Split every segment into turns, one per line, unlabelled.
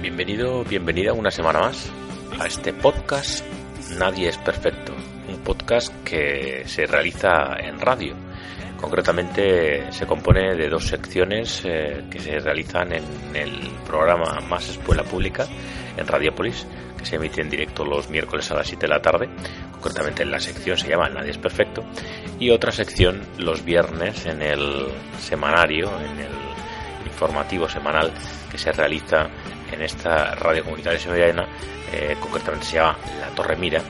Bienvenido, bienvenida una semana más a este podcast Nadie es Perfecto, un podcast que se realiza en radio Concretamente se compone de dos secciones eh, que se realizan en el programa Más Escuela Pública en Radiopolis, que se emite en directo los miércoles a las 7 de la tarde. Concretamente en la sección se llama Nadie es Perfecto. Y otra sección los viernes en el semanario, en el informativo semanal que se realiza en esta radio comunitaria sevillana, eh, concretamente se llama La Torre Mira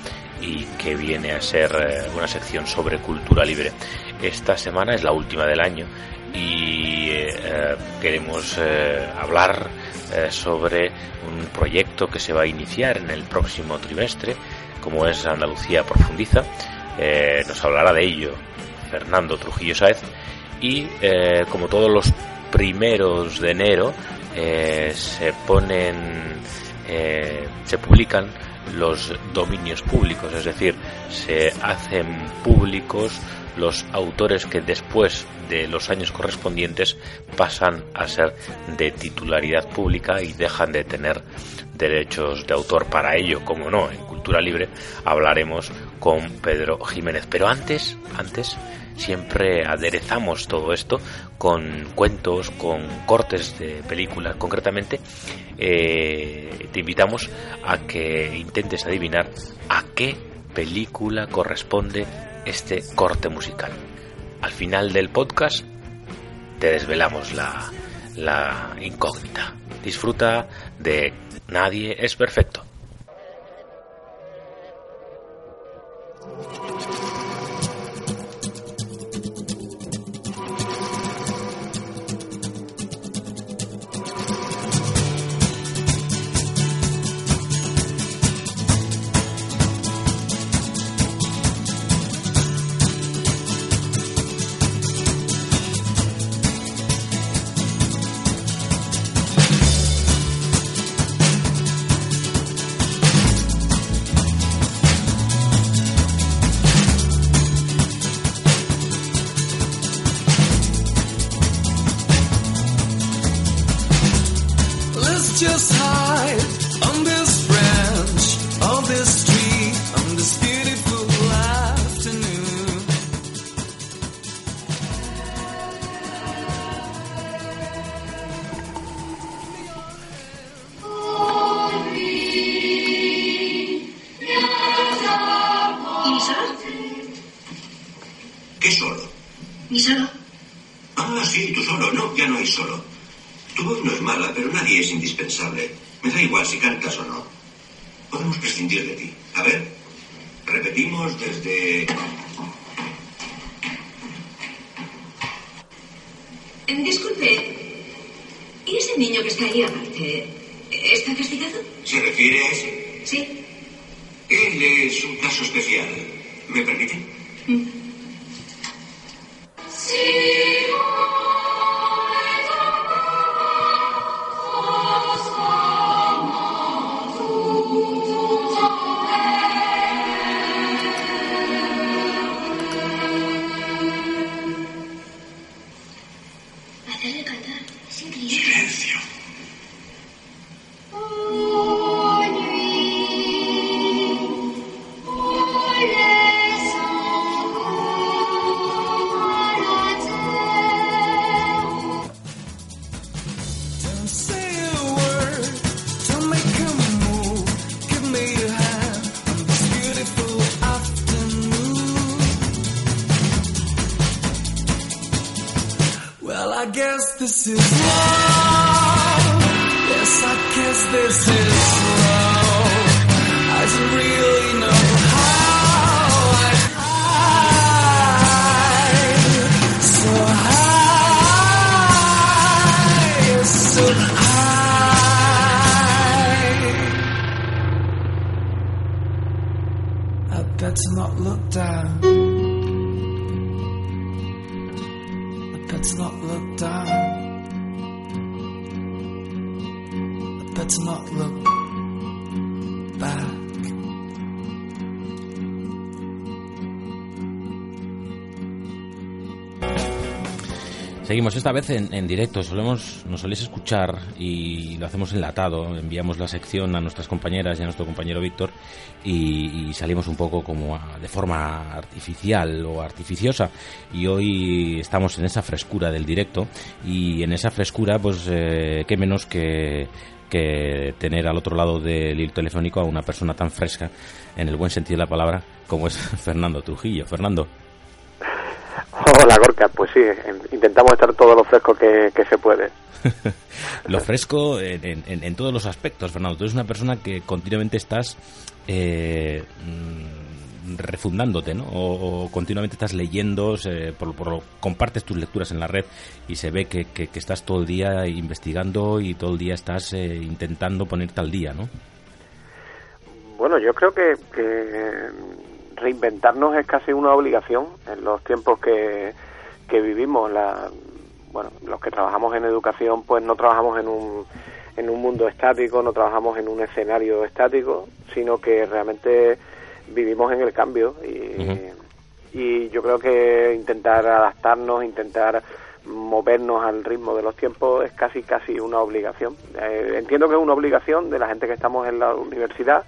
y que viene a ser eh, una sección sobre cultura libre. Esta semana es la última del año y eh, queremos eh, hablar sobre un proyecto que se va a iniciar en el próximo trimestre, como es Andalucía Profundiza. nos hablará de ello Fernando Trujillo Saez y como todos los primeros de enero se ponen se publican los dominios públicos, es decir, se hacen públicos los autores que después de los años correspondientes pasan a ser de titularidad pública y dejan de tener derechos de autor para ello, como no, en Cultura Libre hablaremos con Pedro Jiménez. Pero antes, antes siempre aderezamos todo esto con cuentos, con cortes de películas. Concretamente, eh, te invitamos a que intentes adivinar a qué película corresponde este corte musical. Al final del podcast te desvelamos la, incógnita. Disfruta de Nadie es perfecto.
Eh, disculpe, ¿y ese niño que está ahí aparte está castigado? ¿Se refiere a ese? Sí. Él es un caso especial. ¿Me permite? Better not look down. I better not look down. I better not look back.
Seguimos esta vez en, en directo. Solemos, nos soléis escuchar y lo hacemos enlatado. Enviamos la sección a nuestras compañeras y a nuestro compañero Víctor y, y salimos un poco como a- de forma artificial o artificiosa. Y hoy estamos en esa frescura del directo y en esa frescura, pues, eh, qué menos que que tener al otro lado del hilo telefónico a una persona tan fresca, en el buen sentido de la palabra, como es Fernando Trujillo. Fernando,
Hola Gorka, pues sí, en- intentamos estar todo lo fresco que, que se puede.
lo fresco en, en- en todos los aspectos, Fernando. Tú eres una persona que continuamente estás eh, mm, refundándote, ¿no? O, o continuamente estás leyendo, se- por, por compartes tus lecturas en la red y se ve que, que- que estás todo el día investigando y todo el día estás eh, intentando ponerte al día, ¿no?
Bueno, yo creo que, que reinventarnos es casi una obligación en los tiempos que, que vivimos. La, bueno, los que trabajamos en educación, pues no trabajamos en un, en un mundo estático, no trabajamos en un escenario estático, sino que realmente vivimos en el cambio y, y yo creo que intentar adaptarnos, intentar movernos al ritmo de los tiempos es casi casi una obligación. Eh, entiendo que es una obligación de la gente que estamos en la universidad,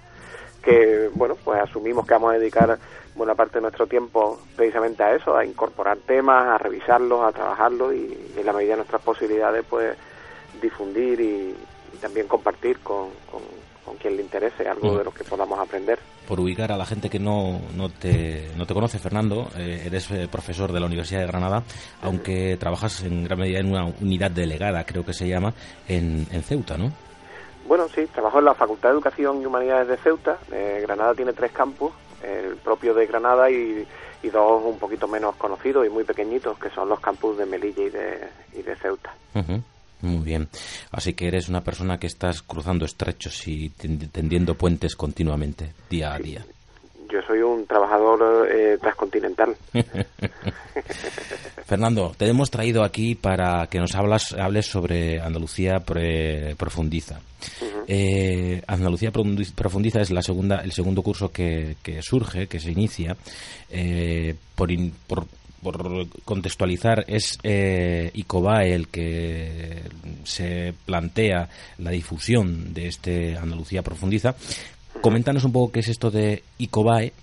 que bueno, pues asumimos que vamos a dedicar buena parte de nuestro tiempo precisamente a eso, a incorporar temas, a revisarlos, a trabajarlos y, en la medida de nuestras posibilidades pues difundir y, también compartir con, con, quien le interese algo de lo que podamos aprender.
por ubicar a la gente que no, no, te, no te conoce, Fernando, eh, eres eh, profesor de la Universidad de Granada, aunque trabajas en gran medida en una unidad delegada, creo que se llama, en, en Ceuta, ¿no?
Bueno, sí, trabajo en la Facultad de Educación y Humanidades de Ceuta. Eh, Granada tiene tres campus, el propio de Granada y, y dos un poquito menos conocidos y muy pequeñitos, que son los campus de Melilla y de, y de Ceuta.
Muy bien. Así que eres una persona que estás cruzando estrechos y ten- tendiendo puentes continuamente, día a día.
Yo soy un trabajador eh, transcontinental.
Fernando, te hemos traído aquí para que nos hablas, hables sobre Andalucía pre- Profundiza. Eh, Andalucía Profundi- Profundiza es la segunda, el segundo curso que, que surge, que se inicia. Eh, por, in- por, por contextualizar, es eh, ICOBAE el que se plantea la difusión de este Andalucía Profundiza. Coméntanos un poco qué es esto de ICOBAE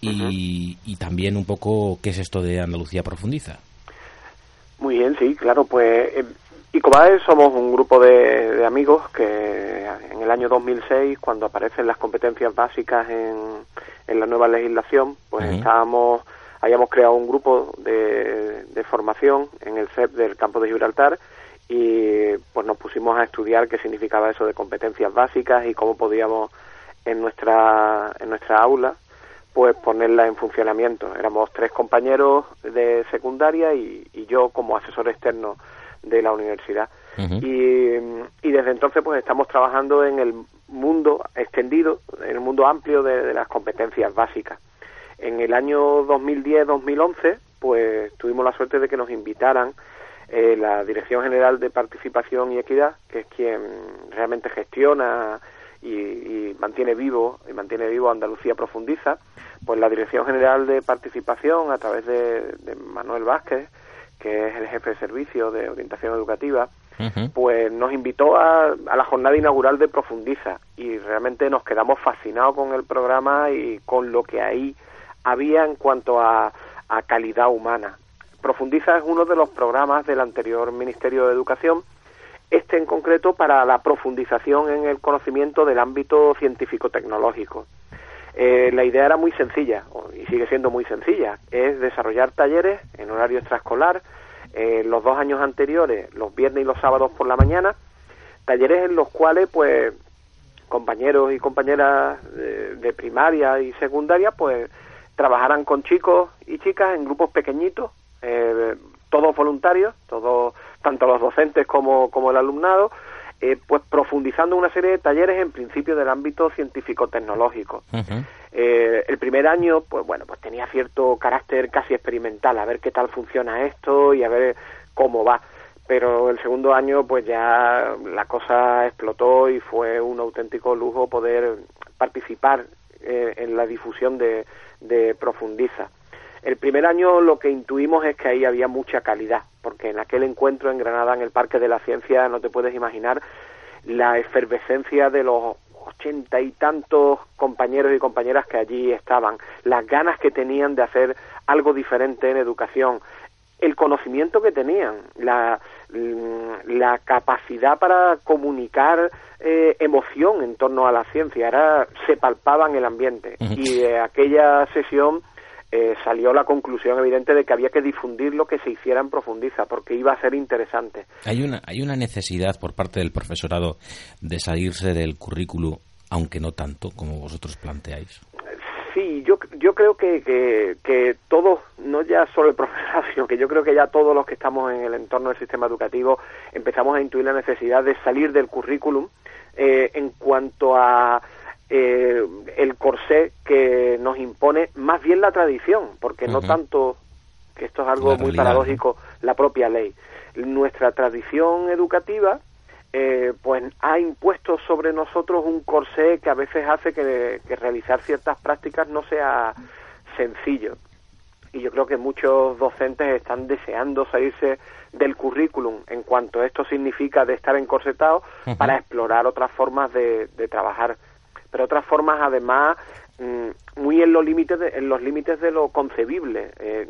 y, y también un poco qué es esto de Andalucía Profundiza.
Muy bien, sí, claro, pues eh, ICOBAE somos un grupo de, de amigos que en el año 2006, cuando aparecen las competencias básicas en, en la nueva legislación, pues estábamos, habíamos creado un grupo de, de formación en el CEP del campo de Gibraltar y pues nos pusimos a estudiar qué significaba eso de competencias básicas y cómo podíamos en nuestra en nuestra aula pues ponerla en funcionamiento. Éramos tres compañeros de secundaria y, y yo como asesor externo de la universidad. Y, y desde entonces pues estamos trabajando en el mundo extendido, en el mundo amplio de, de las competencias básicas. En el año 2010-2011 pues tuvimos la suerte de que nos invitaran eh, la Dirección General de Participación y Equidad, que es quien realmente gestiona y, y mantiene vivo y mantiene vivo Andalucía Profundiza, pues la Dirección General de Participación a través de, de Manuel Vázquez, que es el jefe de servicio de orientación educativa, pues nos invitó a, a la jornada inaugural de Profundiza y realmente nos quedamos fascinados con el programa y con lo que ahí había en cuanto a, a calidad humana. Profundiza es uno de los programas del anterior Ministerio de Educación, este en concreto para la profundización en el conocimiento del ámbito científico-tecnológico. Eh, la idea era muy sencilla, y sigue siendo muy sencilla, es desarrollar talleres en horario extraescolar eh, los dos años anteriores, los viernes y los sábados por la mañana, talleres en los cuales pues compañeros y compañeras de, primaria y secundaria pues trabajarán con chicos y chicas en grupos pequeñitos, eh, todos voluntarios, todos, tanto los docentes como, como el alumnado, eh, pues profundizando una serie de talleres en principio del ámbito científico-tecnológico. Eh, el primer año, pues bueno, pues tenía cierto carácter casi experimental, a ver qué tal funciona esto y a ver cómo va. Pero el segundo año, pues ya la cosa explotó y fue un auténtico lujo poder participar eh, en la difusión de, de Profundiza. El primer año lo que intuimos es que ahí había mucha calidad, porque en aquel encuentro en Granada, en el Parque de la Ciencia, no te puedes imaginar la efervescencia de los ochenta y tantos compañeros y compañeras que allí estaban, las ganas que tenían de hacer algo diferente en educación, el conocimiento que tenían, la, mm, la capacidad para comunicar eh, emoción en torno a la ciencia, era, se palpaba en el ambiente. Y de aquella sesión eh, salió la conclusión evidente de que había que difundir lo que se hiciera en Profundiza, porque iba a ser interesante.
Hay una, hay una necesidad por parte del profesorado de salirse del currículo, aunque no tanto como vosotros planteáis.
Sí, yo, yo creo que, que, que todos, no ya solo el profesorado, sino que yo creo que ya todos los que estamos en el entorno del sistema educativo empezamos a intuir la necesidad de salir del currículum eh, en cuanto a eh, el corsé que nos impone más bien la tradición, porque no tanto, que esto es algo muy paradójico, la propia ley. Nuestra tradición educativa eh, pues ha impuesto sobre nosotros un corsé que a veces hace que, realizar ciertas prácticas no sea sencillo. Y yo creo que muchos docentes están deseando salirse del currículum en cuanto esto significa de estar encorsetados para explorar otras formas de, de trabajar pero otras formas además mm, muy en los límites de, en los límites de lo concebible. Eh,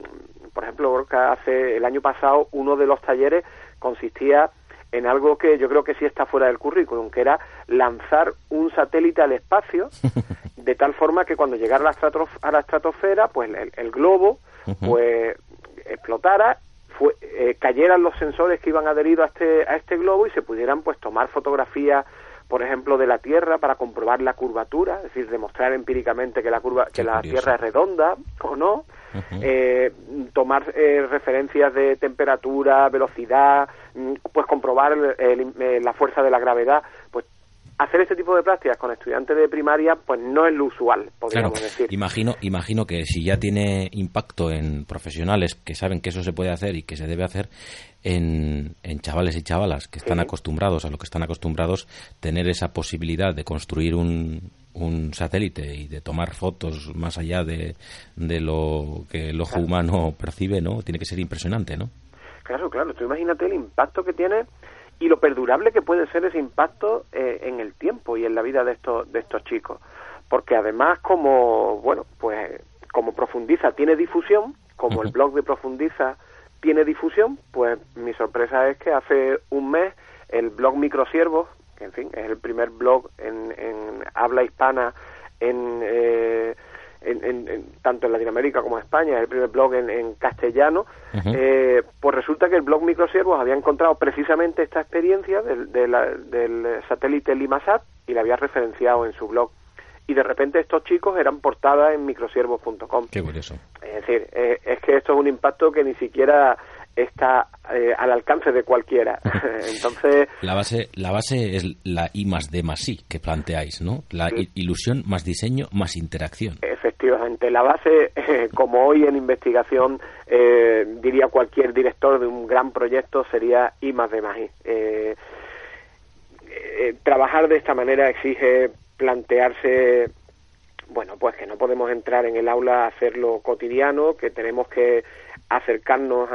por ejemplo, hace el año pasado uno de los talleres consistía en algo que yo creo que sí está fuera del currículum, que era lanzar un satélite al espacio de tal forma que cuando llegara a la, a la estratosfera, pues el, globo pues explotara fue, eh, cayeran los sensores que iban adheridos a este, a este globo y se pudieran pues tomar fotografías por ejemplo, de la Tierra para comprobar la curvatura, es decir, demostrar empíricamente que la curva, que la Tierra es redonda o no, eh, tomar eh, referencias de temperatura, velocidad, mm, pues comprobar eh, la fuerza de la gravedad, hacer este tipo de prácticas con estudiantes de primaria pues no es lo usual, podríamos decir.
Imagino, imagino que si ya tiene impacto en profesionales que saben que eso se puede hacer y que se debe hacer, en, chavales y chavalas que están acostumbrados a lo que están acostumbrados, tener esa posibilidad de construir un, un satélite y de tomar fotos más allá de, de lo que el ojo humano percibe, ¿no? Tiene que ser impresionante, ¿no?
Claro, claro. Tú imagínate el impacto que tiene y lo perdurable que puede ser ese impacto eh, en el tiempo y en la vida de estos de estos chicos. Porque además como bueno pues como profundiza tiene difusión como el blog de profundiza tiene difusión pues mi sorpresa es que hace un mes el blog microsiervos que en fin es el primer blog en, en habla hispana en eh, en, tanto en Latinoamérica como en España, el primer blog en, castellano, eh, pues resulta que el blog Microsiervos había encontrado precisamente esta experiencia del, del satélite Limasat y la había referenciado en su blog. Y de repente estos chicos eran portadas en microsiervos.com.
Qué curioso.
Es decir, eh, es que esto es un impacto que ni siquiera está eh, al alcance de cualquiera. Entonces
la base la base es la I más D más I que planteáis, ¿no? La ilusión más diseño más interacción.
Efectivamente, la base como hoy en investigación eh, diría cualquier director de un gran proyecto sería I más D más I. Eh, trabajar de esta manera exige plantearse bueno, pues que no podemos entrar en el aula a hacerlo cotidiano, que tenemos que acercarnos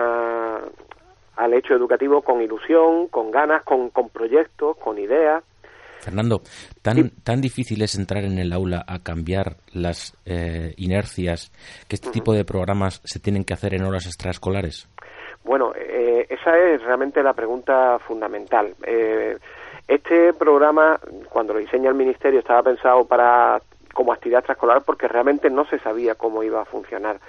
al hecho educativo con ilusión, con ganas, con, con proyectos, con ideas.
Fernando, ¿tan, ¿tan difícil es entrar en el aula a cambiar las eh, inercias que este tipo de programas se tienen que hacer en horas extraescolares?
Bueno, eh, esa es realmente la pregunta fundamental. Eh, este programa, cuando lo diseña el Ministerio, estaba pensado para como actividad extraescolar porque realmente no se sabía cómo iba a funcionar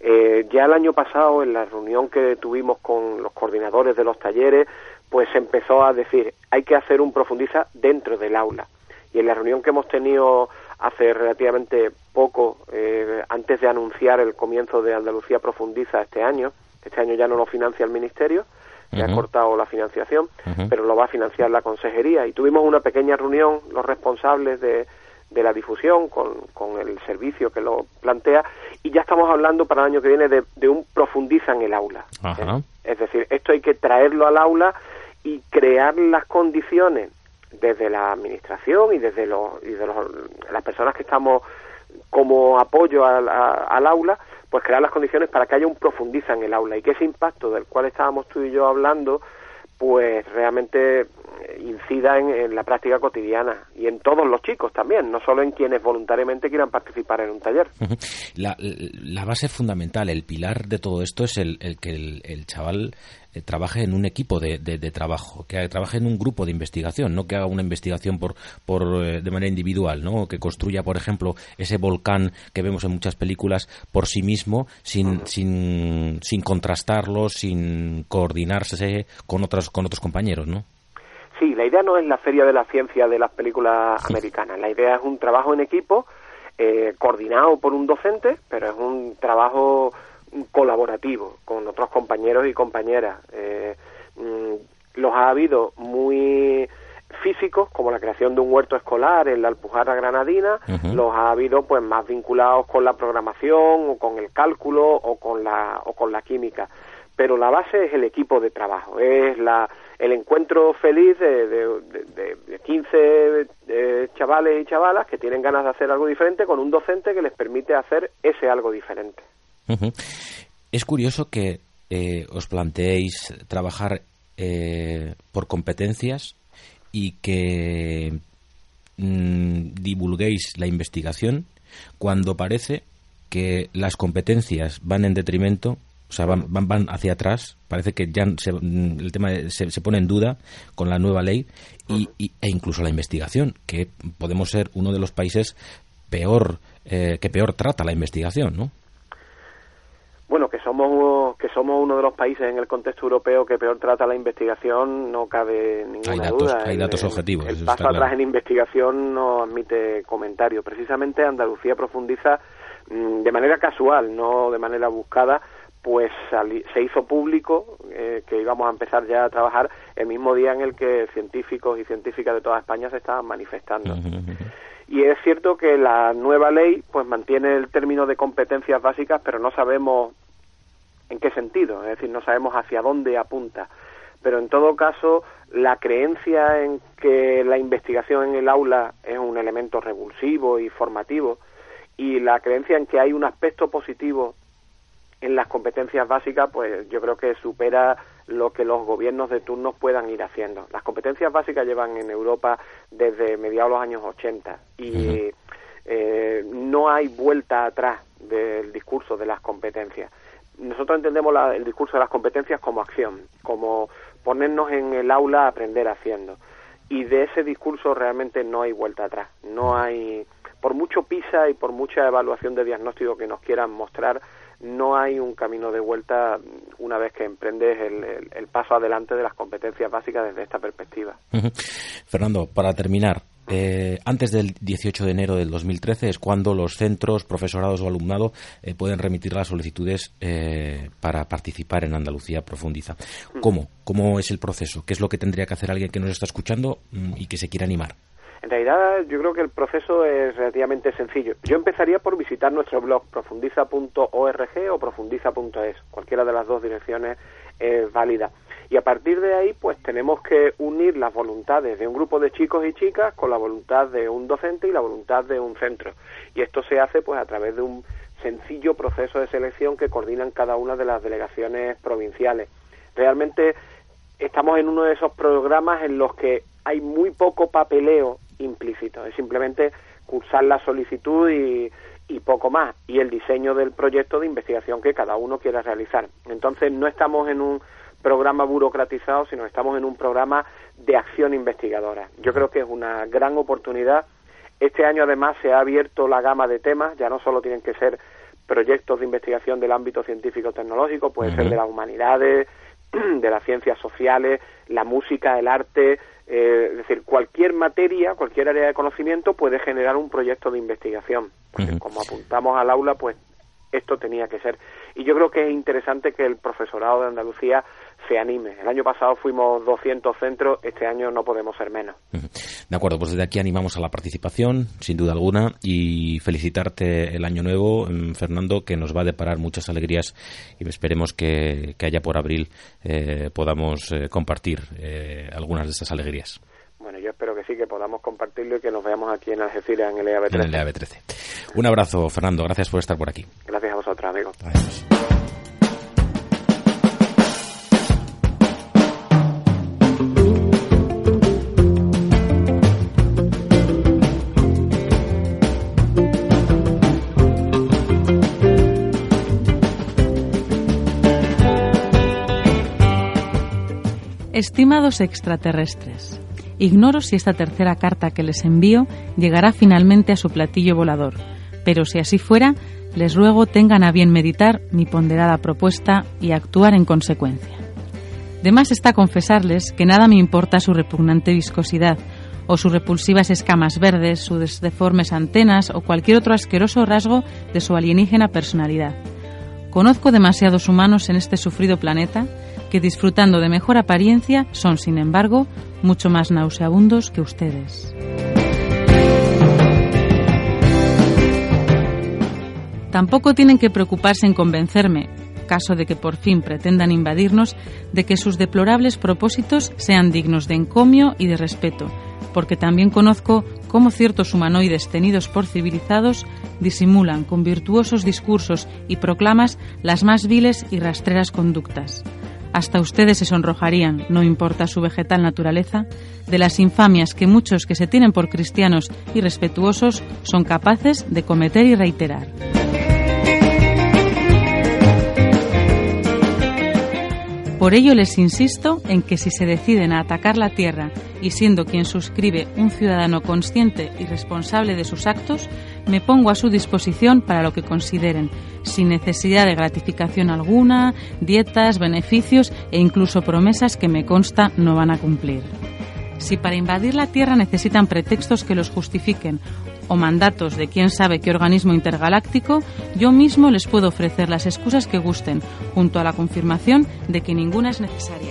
Eh, ya el año pasado, en la reunión que tuvimos con los coordinadores de los talleres, pues se empezó a decir, hay que hacer un profundiza dentro del aula. Y en la reunión que hemos tenido hace relativamente poco, eh, antes de anunciar el comienzo de Andalucía Profundiza este año, este año ya no lo financia el Ministerio, se ha cortado la financiación, pero lo va a financiar la Consejería. Y tuvimos una pequeña reunión, los responsables de, de la difusión con, con, el servicio que lo plantea y ya estamos hablando para el año que viene de, un profundiza en el aula. Es decir, esto hay que traerlo al aula y crear las condiciones desde la administración y desde los, y de las personas que estamos como apoyo al, al aula, pues crear las condiciones para que haya un profundiza en el aula y que ese impacto del cual estábamos tú y yo hablando, pues realmente incida en, la práctica cotidiana y en todos los chicos también, no solo en quienes voluntariamente quieran participar en un taller.
La, la base fundamental, el pilar de todo esto es el, el que el, chaval eh, trabaje en un equipo de, de, trabajo, que trabaje en un grupo de investigación, no que haga una investigación por, por eh, de manera individual, no que construya, por ejemplo, ese volcán que vemos en muchas películas por sí mismo, sin, sin, sin contrastarlo, sin coordinarse con otros, con otros compañeros, ¿no?
Sí, la idea no es la feria de la ciencia de las películas americanas. La idea es un trabajo en equipo eh, coordinado por un docente, pero es un trabajo colaborativo con otros compañeros y compañeras. Eh, mm, los ha habido muy físicos, como la creación de un huerto escolar en la Alpujarra Granadina, los ha habido pues más vinculados con la programación o con el cálculo o con la o con la química. Pero la base es el equipo de trabajo, es la el encuentro feliz de, de, 15 eh, chavales y chavalas que tienen ganas de hacer algo diferente con un docente que les permite hacer ese algo diferente.
Es curioso que eh, os planteéis trabajar eh, por competencias y que mm, divulguéis la investigación cuando parece que las competencias van en detrimento o sea, van, hacia atrás. Parece que ya el tema se, se, pone en duda con la nueva ley y, e incluso la investigación, que podemos ser uno de los países peor eh, que peor trata la investigación, ¿no?
Bueno, que somos que somos uno de los países en el contexto europeo que peor trata la investigación no cabe ninguna
hay datos,
duda.
Hay datos objetivos.
El, paso atrás en investigación no admite comentario. Precisamente Andalucía profundiza mm, de manera casual, no de manera buscada, pues se hizo público eh, que íbamos a empezar ya a trabajar el mismo día en el que científicos y científicas de toda España se estaban manifestando. Y es cierto que la nueva ley pues mantiene el término de competencias básicas, pero no sabemos en qué sentido, es decir, no sabemos hacia dónde apunta. Pero en todo caso, la creencia en que la investigación en el aula es un elemento revulsivo y formativo y la creencia en que hay un aspecto positivo en las competencias básicas, pues yo creo que supera lo que los gobiernos de turnos puedan ir haciendo. Las competencias básicas llevan en Europa desde mediados de los años 80 y eh, no hay vuelta atrás del discurso de las competencias. Nosotros entendemos el discurso de las competencias como acción, como ponernos en el aula a aprender haciendo. Y de ese discurso realmente no hay vuelta atrás. No hay, por mucho PISA y por mucha evaluación de diagnóstico que nos quieran mostrar, no hay un camino de vuelta una vez que emprendes el, paso adelante de las competencias básicas desde esta perspectiva.
Fernando, para terminar, eh, antes del 18 de enero del 2013 es cuando los centros, profesorados o alumnado eh, pueden remitir las solicitudes eh, para participar en Andalucía Profundiza. ¿Cómo? ¿Cómo es el proceso? ¿Qué es lo que tendría que hacer alguien que nos está escuchando mm, y que se quiera animar?
En realidad yo creo que el proceso es relativamente sencillo. Yo empezaría por visitar nuestro blog profundiza.org o profundiza.es. Cualquiera de las dos direcciones es válida. Y a partir de ahí, pues tenemos que unir las voluntades de un grupo de chicos y chicas con la voluntad de un docente y la voluntad de un centro. Y esto se hace pues a través de un sencillo proceso de selección que coordinan cada una de las delegaciones provinciales. Realmente estamos en uno de esos programas en los que hay muy poco papeleo implícito, es simplemente cursar la solicitud y, y poco más, y el diseño del proyecto de investigación que cada uno quiera realizar. Entonces no estamos en un programa burocratizado, sino estamos en un programa de acción investigadora. Yo creo que es una gran oportunidad. Este año además se ha abierto la gama de temas, ya no solo tienen que ser proyectos de investigación del ámbito científico-tecnológico, puede ser de las humanidades, de las ciencias sociales, la música, el arte, eh, es decir, cualquier materia, cualquier área de conocimiento puede generar un proyecto de investigación. Porque como apuntamos al aula, pues esto tenía que ser. Y yo creo que es interesante que el profesorado de Andalucía se anime. El año pasado fuimos 200 centros, este año no podemos ser menos.
De acuerdo, pues desde aquí animamos a la participación, sin duda alguna, y felicitarte el año nuevo, mm, Fernando, que nos va a deparar muchas alegrías y esperemos que, que allá por abril eh, podamos eh, compartir eh, algunas de estas alegrías.
Bueno, yo espero que sí, que podamos compartirlo y que nos veamos aquí en Algeciras, en el EAB13.
En el EAB13. Un abrazo, Fernando. Gracias por estar por aquí.
Gracias a vosotros, amigos.
Adiós.
Estimados extraterrestres, ignoro si esta tercera carta que les envío llegará finalmente a su platillo volador, pero si así fuera, les ruego tengan a bien meditar mi ponderada propuesta y actuar en consecuencia. De más está confesarles que nada me importa su repugnante viscosidad, o sus repulsivas escamas verdes, sus deformes antenas o cualquier otro asqueroso rasgo de su alienígena personalidad. Conozco demasiados humanos en este sufrido planeta que disfrutando de mejor apariencia son, sin embargo, mucho más nauseabundos que ustedes. Tampoco tienen que preocuparse en convencerme, caso de que por fin pretendan invadirnos, de que sus deplorables propósitos sean dignos de encomio y de respeto, porque también conozco cómo ciertos humanoides tenidos por civilizados disimulan con virtuosos discursos y proclamas las más viles y rastreras conductas. Hasta ustedes se sonrojarían, no importa su vegetal naturaleza, de las infamias que muchos que se tienen por cristianos y respetuosos son capaces de cometer y reiterar. Por ello les insisto en que si se deciden a atacar la tierra y siendo quien suscribe un ciudadano consciente y responsable de sus actos, me pongo a su disposición para lo que consideren, sin necesidad de gratificación alguna, dietas, beneficios e incluso promesas que me consta no van a cumplir. Si para invadir la Tierra necesitan pretextos que los justifiquen o mandatos de quién sabe qué organismo intergaláctico, yo mismo les puedo ofrecer las excusas que gusten, junto a la confirmación de que ninguna es necesaria.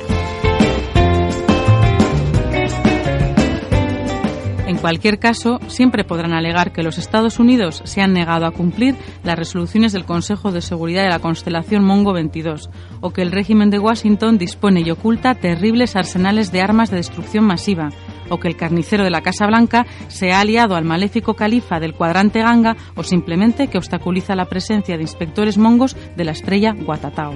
En cualquier caso, siempre podrán alegar que los Estados Unidos se han negado a cumplir las resoluciones del Consejo de Seguridad de la constelación Mongo 22 o que el régimen de Washington dispone y oculta terribles arsenales de armas de destrucción masiva o que el carnicero de la Casa Blanca se ha aliado al maléfico califa del cuadrante Ganga o simplemente que obstaculiza la presencia de inspectores mongos de la estrella Guatatao.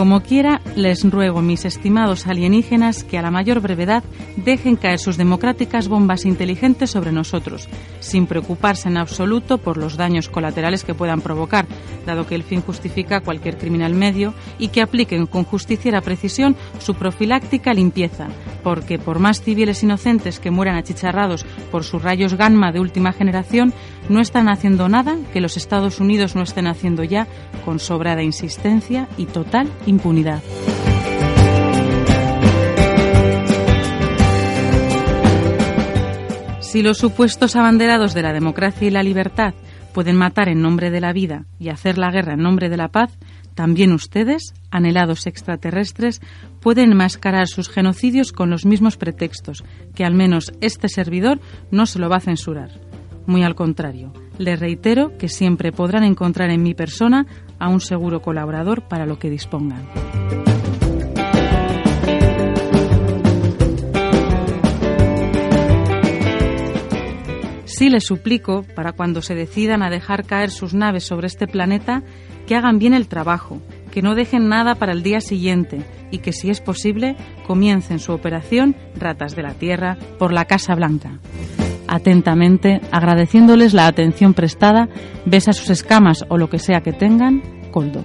Como quiera, les ruego, mis estimados alienígenas, que a la mayor brevedad dejen caer sus democráticas bombas inteligentes sobre nosotros, sin preocuparse en absoluto por los daños colaterales que puedan provocar, dado que el fin justifica cualquier criminal medio, y que apliquen con justiciera precisión su profiláctica limpieza, porque por más civiles inocentes que mueran achicharrados por sus rayos gamma de última generación, no están haciendo nada que los Estados Unidos no estén haciendo ya con sobrada insistencia y total impunidad. Si los supuestos abanderados de la democracia y la libertad pueden matar en nombre de la vida y hacer la guerra en nombre de la paz, también ustedes, anhelados extraterrestres, pueden enmascarar sus genocidios con los mismos pretextos, que al menos este servidor no se lo va a censurar. Muy al contrario, les reitero que siempre podrán encontrar en mi persona a un seguro colaborador para lo que dispongan. Sí les suplico, para cuando se decidan a dejar caer sus naves sobre este planeta, que hagan bien el trabajo, que no dejen nada para el día siguiente y que, si es posible, comiencen su operación Ratas de la Tierra por la Casa Blanca. Atentamente, agradeciéndoles la atención prestada, besa sus escamas o lo que sea que tengan, Coldo.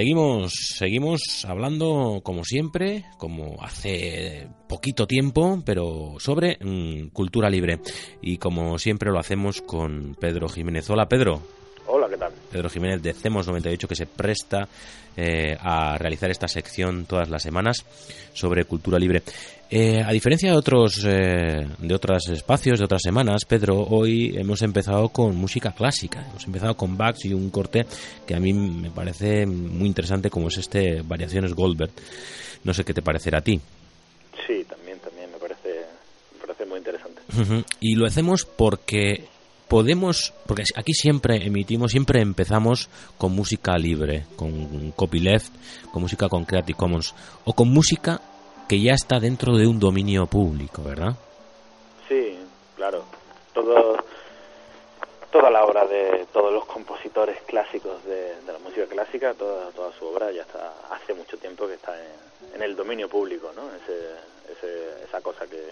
Seguimos, seguimos hablando como siempre, como hace poquito tiempo, pero sobre mm, cultura libre. Y como siempre lo hacemos con Pedro Jiménez. Hola Pedro. Pedro Jiménez de CEMOS 98 que se presta eh, a realizar esta sección todas las semanas sobre cultura libre. Eh, a diferencia de otros eh, de otros espacios, de otras semanas, Pedro, hoy hemos empezado con música clásica. Hemos empezado con Bach y un corte que a mí me parece muy interesante como es este Variaciones Goldberg. No sé qué te parecerá a ti.
Sí, también, también me parece, me parece muy interesante.
Y lo hacemos porque podemos, porque aquí siempre emitimos, siempre empezamos con música libre, con copyleft, con música con Creative Commons o con música que ya está dentro de un dominio público, ¿verdad?
Sí, claro. Todo, toda la obra de todos los compositores clásicos de, la música clásica, toda, toda su obra ya está hace mucho tiempo que está en, en el dominio público, ¿no? Ese, ese- esa cosa que,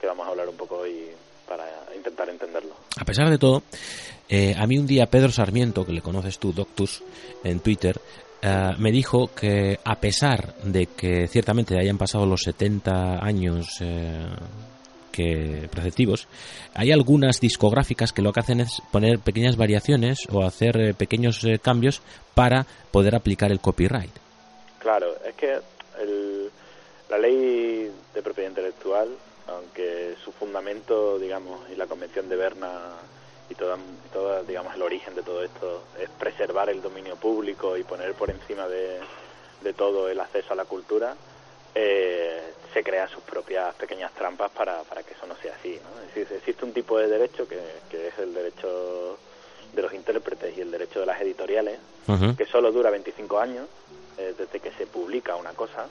que vamos a hablar un poco hoy para intentar entenderlo.
A pesar de todo, eh, a mí un día Pedro Sarmiento, que le conoces tú, Doctus, en Twitter, eh, me dijo que a pesar de que ciertamente hayan pasado los 70 años eh, que preceptivos, hay algunas discográficas que lo que hacen es poner pequeñas variaciones o hacer eh, pequeños eh, cambios para poder aplicar el copyright.
Claro, es que el- la ley de propiedad intelectual, aunque su fundamento, digamos, y la Convención de Berna y toda, toda, digamos, el origen de todo esto es preservar el dominio público y poner por encima de, de todo el acceso a la cultura, eh, se crean sus propias pequeñas trampas para, para que eso no sea así. ¿no? Es decir, existe un tipo de derecho que, que es el derecho de los intérpretes y el derecho de las editoriales, que solo dura 25 años eh, desde que se publica una cosa.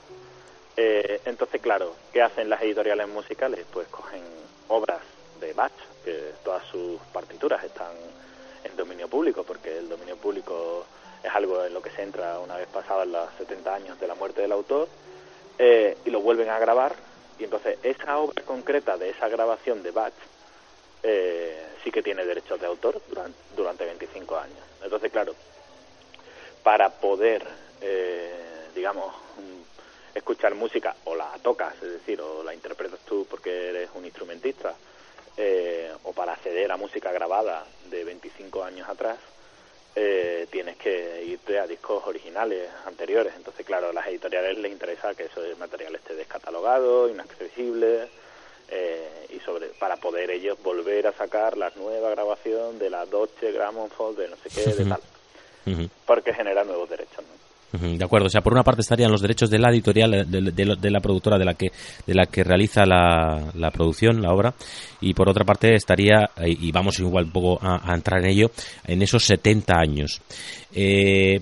Eh, entonces, claro, ¿qué hacen las editoriales musicales? Pues cogen obras de Bach, que todas sus partituras están en dominio público, porque el dominio público es algo en lo que se entra una vez pasados los 70 años de la muerte del autor, eh, y lo vuelven a grabar, y entonces esa obra concreta de esa grabación de Bach eh, sí que tiene derechos de autor durante, durante 25 años. Entonces, claro, para poder, eh, digamos, escuchar música o la tocas, es decir, o la interpretas tú porque eres un instrumentista, eh, o para acceder a música grabada de 25 años atrás, eh, tienes que irte a discos originales anteriores. Entonces, claro, a las editoriales les interesa que ese material esté descatalogado, inaccesible, eh, y sobre para poder ellos volver a sacar la nueva grabación de la Deutsche Grammophon de no sé qué, de tal, porque genera nuevos derechos. ¿no?
De acuerdo, o sea, por una parte estarían los derechos de la editorial, eh, de, de- la productora de la que de la que realiza la, la producción, la obra, y por otra parte estaría, eh, y vamos igual un poco a, entrar en ello, en esos 70 años. Eh,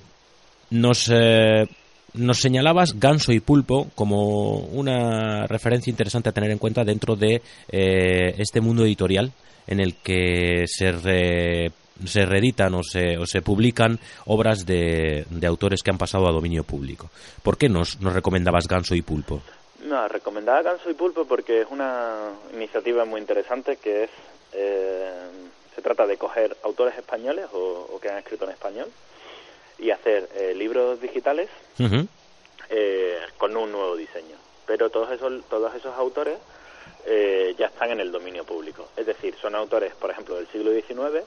nos, eh, nos señalabas Ganso y Pulpo como una referencia interesante a tener en cuenta dentro de este mundo editorial en el que se, se reeditan o se, o se publican obras de, de autores que han pasado a dominio público. ¿Por qué nos, nos recomendabas Ganso y Pulpo?
No, recomendada Ganso y Pulpo porque es una iniciativa muy interesante que es eh, se trata de coger autores españoles o, o que han escrito en español y hacer eh, libros digitales eh, con un nuevo diseño. Pero todos esos, todos esos autores eh, ya están en el dominio público. Es decir, son autores, por ejemplo, del siglo XIX,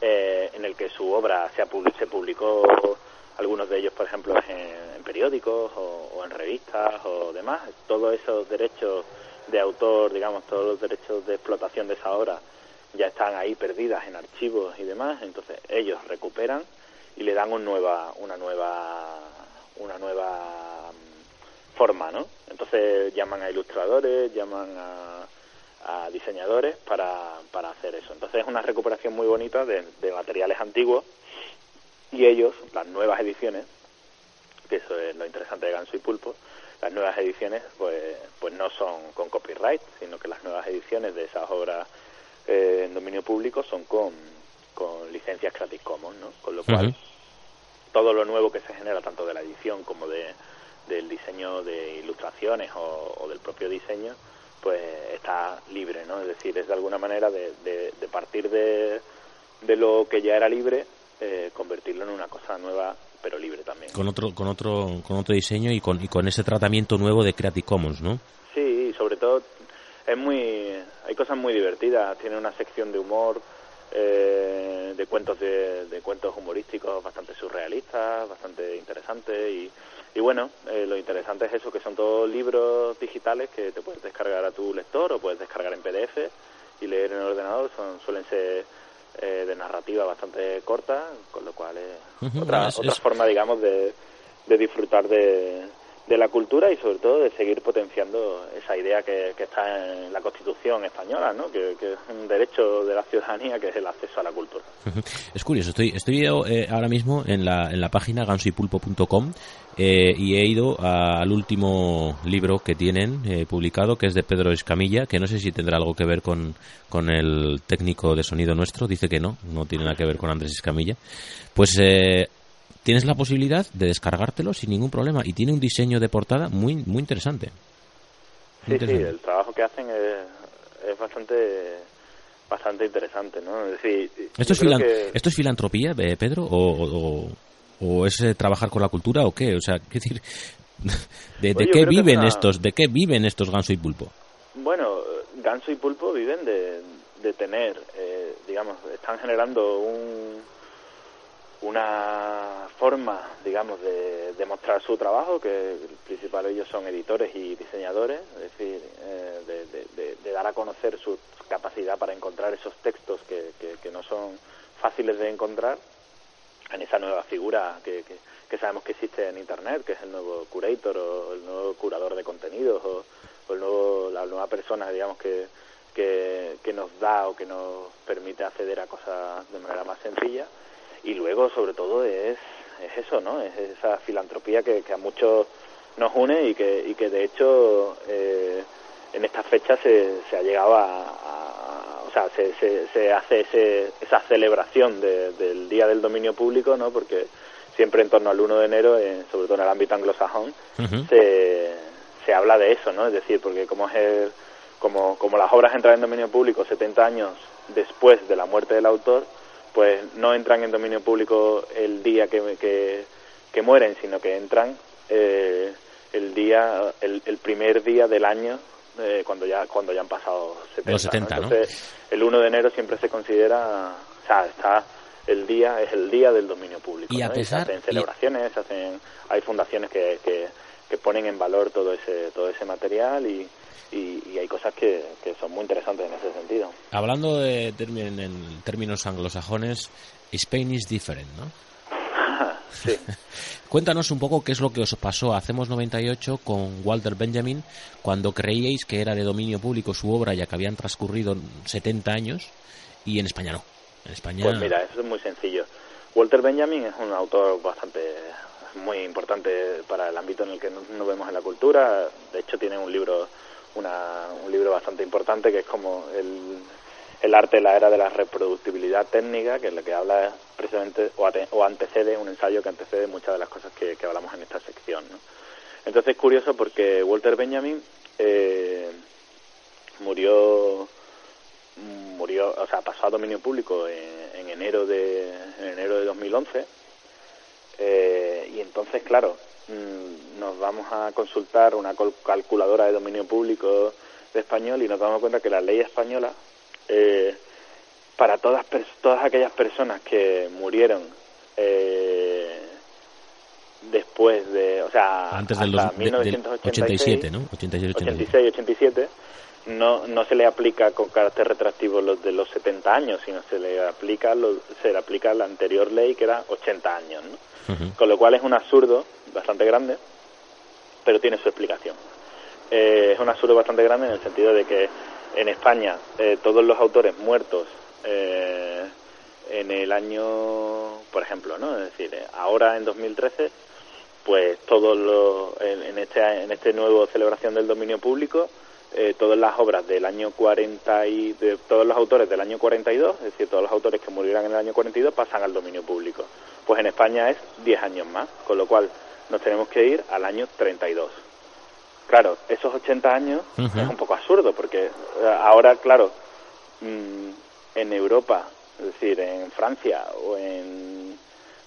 eh, en el que su obra se, se publicó, algunos de ellos, por ejemplo, en, en periódicos o, o en revistas o demás. Todos esos derechos de autor, digamos, todos los derechos de explotación de esa obra ya están ahí perdidas en archivos y demás. Entonces ellos recuperan y le dan un nueva, una nueva, una nueva mm, forma, ¿no? Entonces llaman a ilustradores, llaman a, a diseñadores para, para hacer eso. Entonces es una recuperación muy bonita de, de materiales antiguos y ellos, las nuevas ediciones, que eso es lo interesante de Ganso y Pulpo, las nuevas ediciones pues, pues no son con copyright, sino que las nuevas ediciones de esas obras eh, en dominio público son con, con licencias Creative Commons, ¿no? Con lo cual todo lo nuevo que se genera tanto de la edición como de, del diseño de ilustraciones o, o del propio diseño pues está libre no es decir es de alguna manera de, de- de partir de, de lo que ya era libre eh, convertirlo en una cosa nueva pero libre también.
Con otro, con otro, con otro diseño y con, y con ese tratamiento nuevo de Creative Commons, ¿no?
Sí, y sobre todo es muy, hay cosas muy divertidas. Tiene una sección de humor, eh, de cuentos de, de, cuentos humorísticos bastante surrealistas, bastante interesantes y, y bueno, eh, lo interesante es eso, que son todos libros digitales que te puedes descargar a tu lector o puedes descargar en PDF y leer en el ordenador. Son, suelen ser eh, de narrativa bastante corta, con lo cual es otra,
es-
otra
es-
forma, digamos, de, de disfrutar de, de la cultura y sobre todo de seguir potenciando esa idea que, está en la Constitución española, ¿no? que, que es un derecho de la ciudadanía que es el acceso a la cultura.
Es curioso, estoy, estoy eh, ahora mismo en la, en la página gansoypulpo.com eh, y he ido a- al último libro que tienen eh, publicado, que es de Pedro Escamilla, que no sé si tendrá algo que ver con, con el técnico de sonido nuestro, dice que no, no tiene nada que ver con Andrés Escamilla. Pues eh, tienes la posibilidad de descargártelo sin ningún problema y tiene un diseño de portada muy, muy interesante.
Sí, sí,
Interesante.
el trabajo que hacen es, es bastante bastante interesante, ¿no?
¿Esto es, filan-
que-
¿Esto es filantropía, eh, Pedro? ¿O, o- o es eh, trabajar con la cultura o qué? O sea, ¿qué decir? ¿De, de qué
es
viven
una-
estos? ¿De qué viven estos ganso y pulpo?
Bueno, Ganso y Pulpo viven de, de tener, eh, digamos, están generando un, una forma, digamos, de, de mostrar su trabajo, que el principal ellos son editores y diseñadores, es decir, eh, de, de- dar a conocer su capacidad para encontrar esos textos que, no son fáciles de encontrar en esa nueva figura que, que, que sabemos que existe en Internet, que es el nuevo curator o el nuevo curador de contenidos o, o el nuevo, la nueva persona, digamos, que, que, que nos da o que nos permite acceder a cosas de manera más sencilla. Y luego, sobre todo, es, es eso, ¿no? Es esa filantropía que, que a muchos nos une y que, y que de hecho, eh, en estas fechas se, se ha llegado a, a- o sea, se, se, se hace ese, esa celebración de- del Día del Dominio Público, ¿no? Porque siempre en torno al 1 de enero, eh, sobre todo en el ámbito anglosajón, se, se habla de eso, ¿no? Es decir, porque como es el- como, como las obras entran en dominio público 70 años después de la muerte del autor, pues no entran en dominio público el día que, que, que mueren, sino que entran eh, el día, el, el primer día del año eh, cuando ya cuando ya han pasado 70.
Los 70, ¿no?
Entonces, el 1 de enero siempre se considera, o sea, está el día es el día del dominio público.
Y a
¿no?
pesar-
se hacen
y-
celebraciones, se hacen, hay fundaciones que, que, que ponen en valor todo ese todo ese material y, y, y hay cosas que, que son muy interesantes en ese sentido.
Hablando de termi- en términos anglosajones, Spain is different, ¿no?
sí.
Cuéntanos un poco qué es lo que os pasó a Hacemos 98 con Walter Benjamin cuando creíais que era de dominio público su obra ya que habían transcurrido 70 años y en España no. En España
Pues mira, eso es muy sencillo. Walter Benjamin es un autor bastante muy importante para el ámbito en el que nos vemos en la cultura. De hecho, tiene un libro, una, un libro bastante importante que es como el, el arte de la era de la reproductibilidad técnica, que es lo que habla precisamente o, antecede un ensayo que antecede muchas de las cosas que, hablamos en esta sección. ¿no? Entonces es curioso porque Walter Benjamin eh, murió murió, o sea, pasó a dominio público en, en enero de en enero de 2011 eh, y entonces, claro, mm, nos vamos a consultar una calculadora de dominio público de español y nos damos cuenta que la ley española eh, para todas todas aquellas personas que murieron eh, después de, o sea,
antes del
1986,
87, ¿no? 86, 87.
86, 87, no, no se le aplica con carácter retroactivo los de los 70 años, sino se le aplica lo- se le aplica la anterior ley que era 80 años, ¿no? Con lo cual es un absurdo bastante grande, pero tiene su explicación. Eh, es un absurdo bastante grande en el sentido de que en España eh, todos los autores muertos eh, en el año, por ejemplo, ¿no? Es decir, ahora en 2013 pues todos los en, en este en este nuevo celebración del dominio público eh, todas las obras del año 40 y de todos los autores del año 42 es decir todos los autores que murieran en el año 42 pasan al dominio público. Pues en España es 10 años más con lo cual nos tenemos que ir al año 32 claro esos 80 años es un poco absurdo porque eh, ahora claro mm, en Europa es decir en Francia o en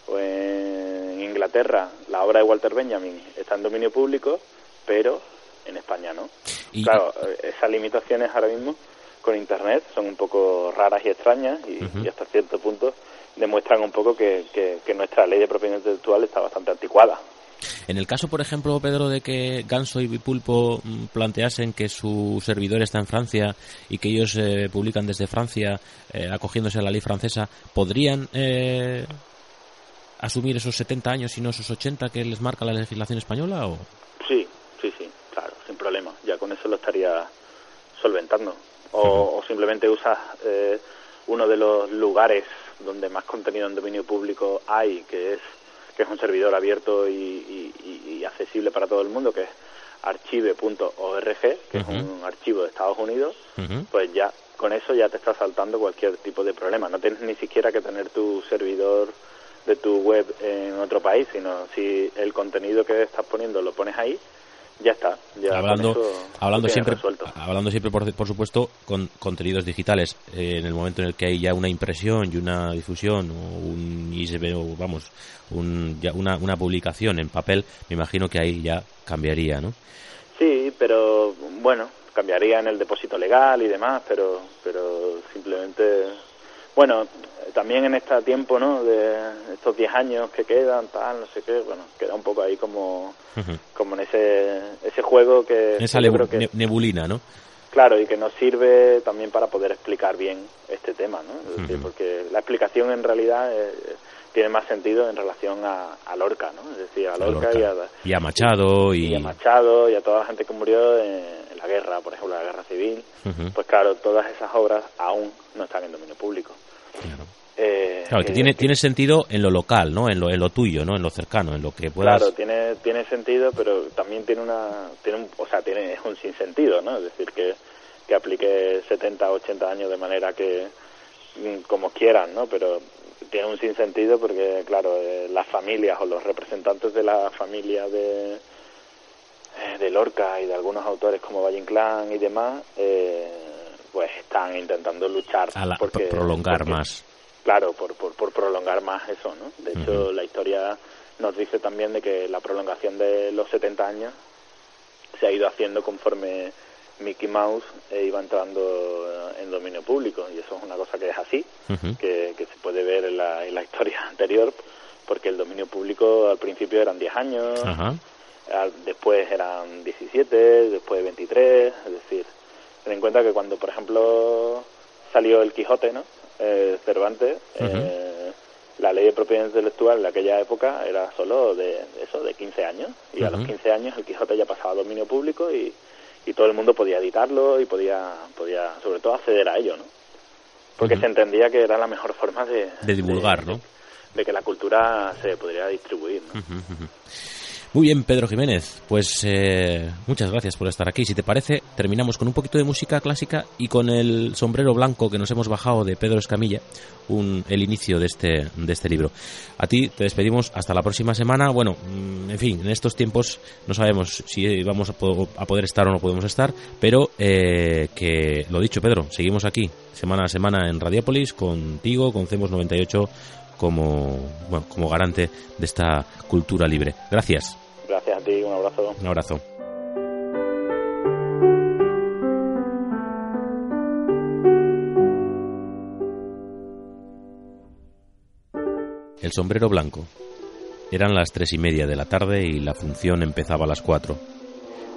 o en Inglaterra la obra de Walter Benjamin está en dominio público, pero en España no.
Y-
Claro, eh, esas limitaciones ahora mismo con Internet son un poco raras y extrañas y, hasta cierto punto demuestran un poco que, que- que nuestra ley de propiedad intelectual está bastante anticuada.
En el caso, por ejemplo, Pedro, de que Ganso y Bipulpo mm, planteasen que su servidor está en Francia y que ellos eh, publican desde Francia, eh, acogiéndose a la ley francesa, ¿podrían eh, asumir esos 70 años y no esos 80 que les marca la legislación española? O...
Sí, problema. Ya con eso lo estaría solventando. O, o simplemente usas eh, uno de los lugares donde más contenido en dominio público hay, que es que es un servidor abierto y, y- accesible para todo el mundo, que es archive.org, que es
Ujú.
un archivo de Estados Unidos, pues ya con eso ya te está saltando cualquier tipo de problema. No tienes ni siquiera que tener tu servidor de tu web en otro país, sino si el contenido que estás poniendo lo pones ahí, ya está. Ya
hablando
con eso lo
hablando siempre
resuelto.
hablando siempre por, por supuesto con contenidos digitales Eh, en el momento en el que hay ya una impresión y una difusión o un ISB o vamos un, ya una, una publicación en papel me imagino que ahí ya cambiaría no
Sí, pero bueno, cambiaría en el depósito legal y demás, pero pero simplemente bueno, también en este tiempo, ¿no? De estos 10 años que quedan, tal, no sé qué, bueno, queda un poco ahí como como en ese ese juego que
esa
yo
nebu-
creo que
ne- nebulina no
Claro, y que nos sirve también para poder explicar bien este tema, ¿no? Es decir,
Ujú.
porque la explicación en realidad eh, tiene más sentido en relación a, a Lorca, ¿no? Es decir, a
A
Lorca, y a,
y a Machado y,
y a Machado y a toda la gente que murió en, en la guerra, por ejemplo, la guerra civil. Pues claro, todas esas obras aún no están en dominio público.
Claro,
Eh,
Claro, que
eh,
tiene tiene sentido en lo local no en lo en lo tuyo no en lo cercano en lo que puedas
Claro, tiene tiene sentido, pero también tiene una tiene un, o sea, tiene un sinsentido, ¿no? Es decir, que que aplique 70, 80 años de manera que mm, como quieran, ¿no? Pero tiene un sinsentido porque claro, eh, las familias o los representantes de la familia de eh, de Lorca y de algunos autores como Valle Inclán y demás, eh, pues están intentando luchar
a la-
porque,
prolongar
porque-
más.
Claro, por, por, por prolongar más eso, ¿no? De hecho, la historia nos dice también de que la prolongación de los 70 años se ha ido haciendo conforme Mickey Mouse eh, iba entrando eh, en dominio público. Y eso es una cosa que es así, que, que se puede ver en la, en la historia anterior, porque el dominio público al principio eran 10 años, al- después eran 17, después 23, es decir, ten en cuenta que cuando, por ejemplo, salió el Quijote, ¿no? Eh, Cervantes, eh, la ley de propiedad intelectual en aquella época era solo de eso, de 15 años, y a los
Ujú.
15 años el Quijote ya pasaba a dominio público y, y todo el mundo podía editarlo y podía, podía sobre todo acceder a ello, ¿no? Porque se entendía que era la mejor forma de...
De divulgar, ¿no?
De que la cultura se podría distribuir, ¿no?
Muy bien, Pedro Jiménez. Pues eh, muchas gracias por estar aquí. Si te parece, terminamos con un poquito de música clásica y con el sombrero blanco que nos hemos bajado de Pedro Escamilla, un, el inicio de este, de este libro. A ti te despedimos hasta la próxima semana. Bueno, mm, en fin, en estos tiempos no sabemos si vamos a, po- a poder estar o no podemos estar, pero eh, que lo dicho, Pedro, seguimos aquí semana a semana en Radiópolis contigo, con CEMOS 98 como, bueno, como garante de esta cultura libre. Gracias.
Gracias a ti, un abrazo.
Un abrazo. El sombrero blanco. Eran las tres y media de la tarde y la función empezaba a las cuatro.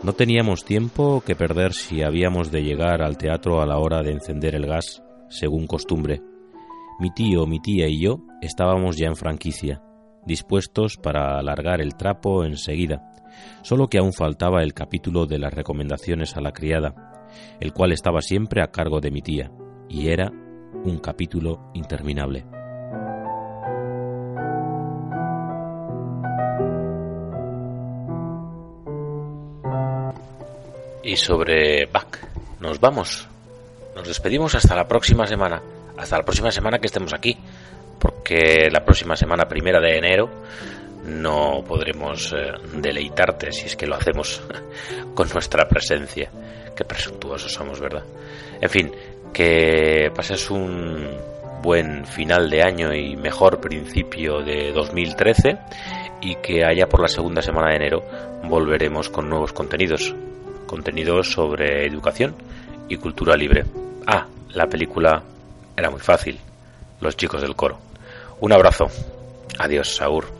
No teníamos tiempo que perder si habíamos de llegar al teatro a la hora de encender el gas, según costumbre. Mi tío, mi tía y yo estábamos ya en franquicia, dispuestos para alargar el trapo enseguida, solo que aún faltaba el capítulo de las recomendaciones a la criada, el cual estaba siempre a cargo de mi tía, y era un capítulo interminable.
Y sobre Bach, nos vamos. Nos despedimos hasta la próxima semana. Hasta la próxima semana que estemos aquí. Porque la próxima semana, primera de enero, no podremos eh, deleitarte si es que lo hacemos con nuestra presencia. Qué presuntuosos somos, ¿verdad? En fin, que pases un buen final de año y mejor principio de 2013 y que allá por la segunda semana de enero volveremos con nuevos contenidos, contenidos sobre educación y cultura libre. Ah, la película era muy fácil, los chicos del coro. Un abrazo. Adiós, Saur.